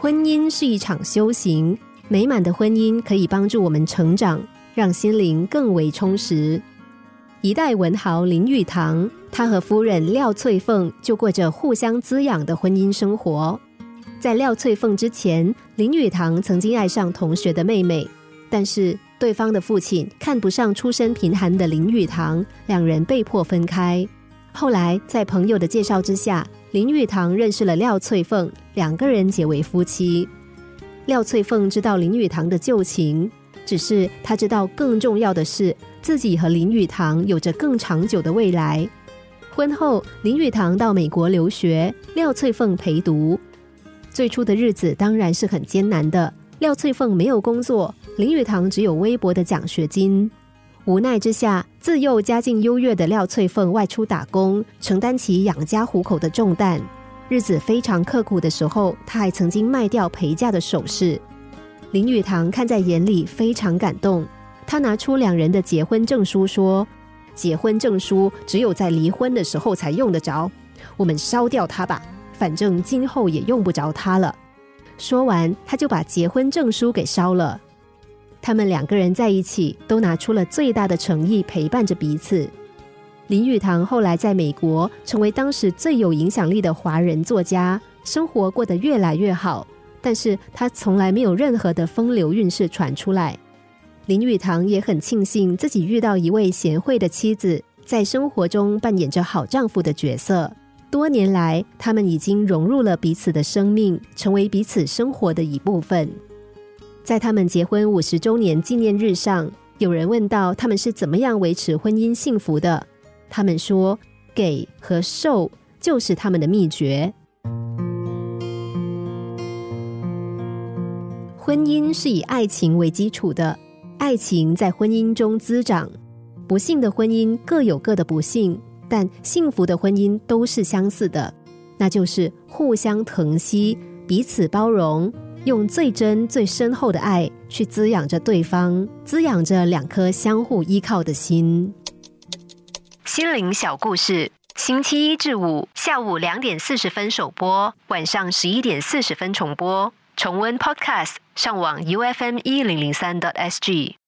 婚姻是一场修行，美满的婚姻可以帮助我们成长，让心灵更为充实。一代文豪林语堂，他和夫人廖翠凤就过着互相滋养的婚姻生活。在廖翠凤之前，林语堂曾经爱上同学的妹妹，但是对方的父亲看不上出身贫寒的林语堂，两人被迫分开。后来在朋友的介绍之下，林语堂认识了廖翠凤，两个人结为夫妻。廖翠凤知道林语堂的旧情，只是她知道更重要的是，自己和林语堂有着更长久的未来。婚后，林语堂到美国留学，廖翠凤陪读。最初的日子当然是很艰难的。廖翠凤没有工作，林语堂只有微薄的奖学金。无奈之下，自幼家境优越的廖翠凤外出打工，承担起养家糊口的重担。日子非常刻苦的时候，她还曾经卖掉陪嫁的首饰。林语堂看在眼里，非常感动。他拿出两人的结婚证书，说：“结婚证书只有在离婚的时候才用得着，我们烧掉它吧。”反正今后也用不着它了。说完，他就把结婚证书给烧了。他们两个人在一起，都拿出了最大的诚意陪伴着彼此。林语堂后来在美国成为当时最有影响力的华人作家，生活过得越来越好。但是他从来没有任何的风流韵事传出来。林语堂也很庆幸自己遇到一位贤惠的妻子，在生活中扮演着好丈夫的角色。多年来，他们已经融入了彼此的生命，成为彼此生活的一部分。在他们结婚五十周年纪念日上，有人问到他们是怎么样维持婚姻幸福的，他们说：“给和受就是他们的秘诀。”婚姻是以爱情为基础的，爱情在婚姻中滋长。不幸的婚姻各有各的不幸。但幸福的婚姻都是相似的，那就是互相疼惜、彼此包容，用最真、最深厚的爱去滋养着对方，滋养着两颗相互依靠的心。心灵小故事，星期一至五下午两点四十分首播，晚上十一点四十分重播。重温 Podcast，上网 U F M 一零零三 t S G。